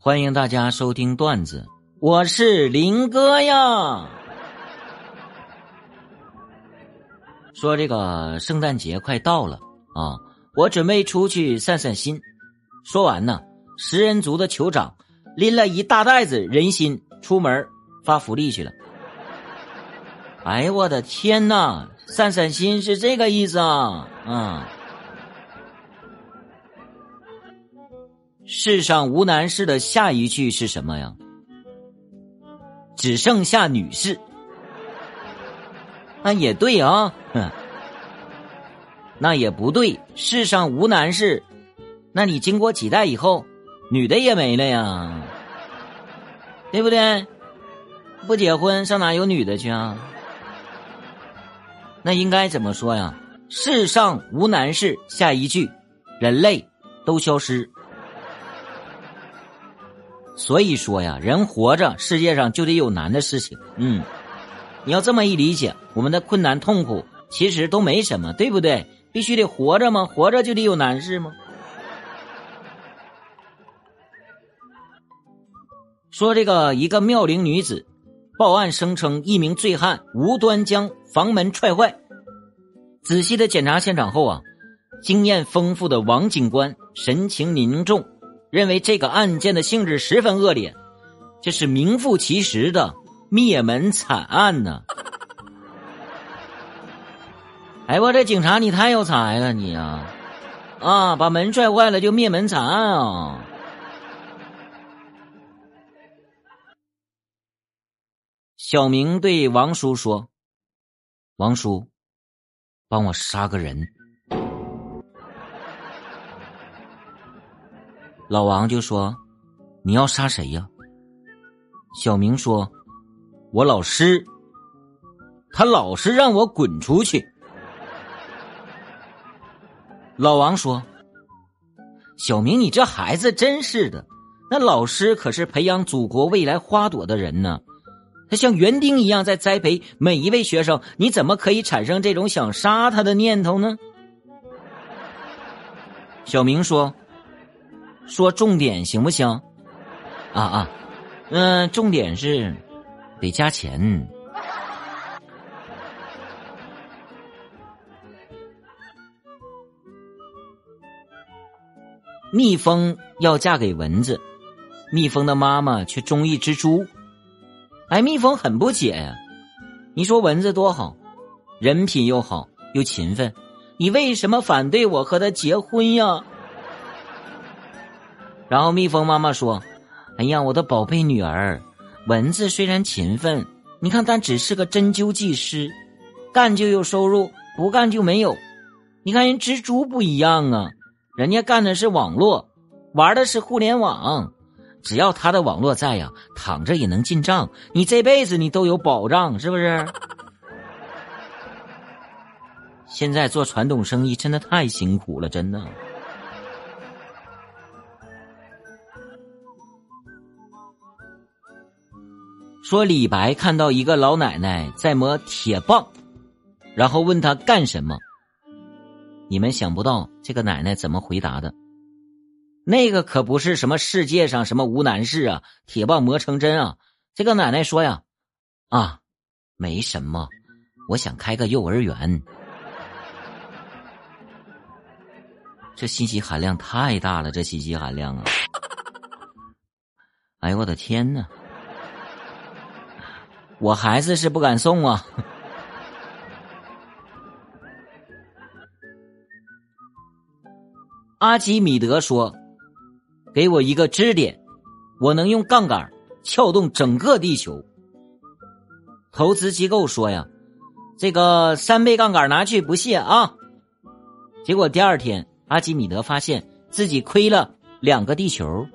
欢迎大家收听段子，我是林哥呀。说这个圣诞节快到了啊，我准备出去散散心。说完呢，食人族的酋长拎了一大袋子人心出门发福利去了。哎呦我的天呐，散散心是这个意思啊啊！世上无难事的下一句是什么呀？只剩下女士。那也对啊，哼，那也不对。世上无难事，那你经过几代以后，女的也没了呀，对不对？不结婚上哪有女的去啊？那应该怎么说呀？世上无难事，下一句，人类都消失。所以说呀，人活着，世界上就得有难的事情。嗯，你要这么一理解，我们的困难痛苦其实都没什么，对不对？必须得活着吗？活着就得有难事吗？说这个一个妙龄女子报案声称，一名醉汉无端将房门踹坏。仔细的检查现场后啊，经验丰富的王警官神情凝重。认为这个案件的性质十分恶劣，这是名副其实的灭门惨案呢。哎，我这警察你太有才了，你啊，啊，把门拽坏了就灭门惨案啊！小明对王叔说：“王叔，帮我杀个人。”老王就说：“你要杀谁呀？”小明说：“我老师，他老是让我滚出去。”老王说：“小明，你这孩子真是的，那老师可是培养祖国未来花朵的人呢，他像园丁一样在栽培每一位学生，你怎么可以产生这种想杀他的念头呢？”小明说。说重点行不行？啊啊，嗯，重点是得加钱。蜜蜂要嫁给蚊子，蜜蜂的妈妈却中意蜘蛛。哎，蜜蜂很不解呀。你说蚊子多好，人品又好又勤奋，你为什么反对我和他结婚呀？然后蜜蜂妈妈说：“哎呀，我的宝贝女儿，蚊子虽然勤奋，你看但只是个针灸技师，干就有收入，不干就没有。你看人蜘蛛不一样啊，人家干的是网络，玩的是互联网，只要他的网络在呀，躺着也能进账，你这辈子你都有保障，是不是？现在做传统生意真的太辛苦了，真的。”说李白看到一个老奶奶在磨铁棒，然后问他干什么？你们想不到这个奶奶怎么回答的？那个可不是什么世界上什么无难事啊，铁棒磨成针啊！这个奶奶说呀，啊，没什么，我想开个幼儿园。这信息含量太大了，这信息含量啊！哎呦我的天哪！我孩子是不敢送啊。阿基米德说：“给我一个支点，我能用杠杆撬动整个地球。”投资机构说：“呀，这个三倍杠杆拿去不谢啊。”结果第二天，阿基米德发现自己亏了两个地球。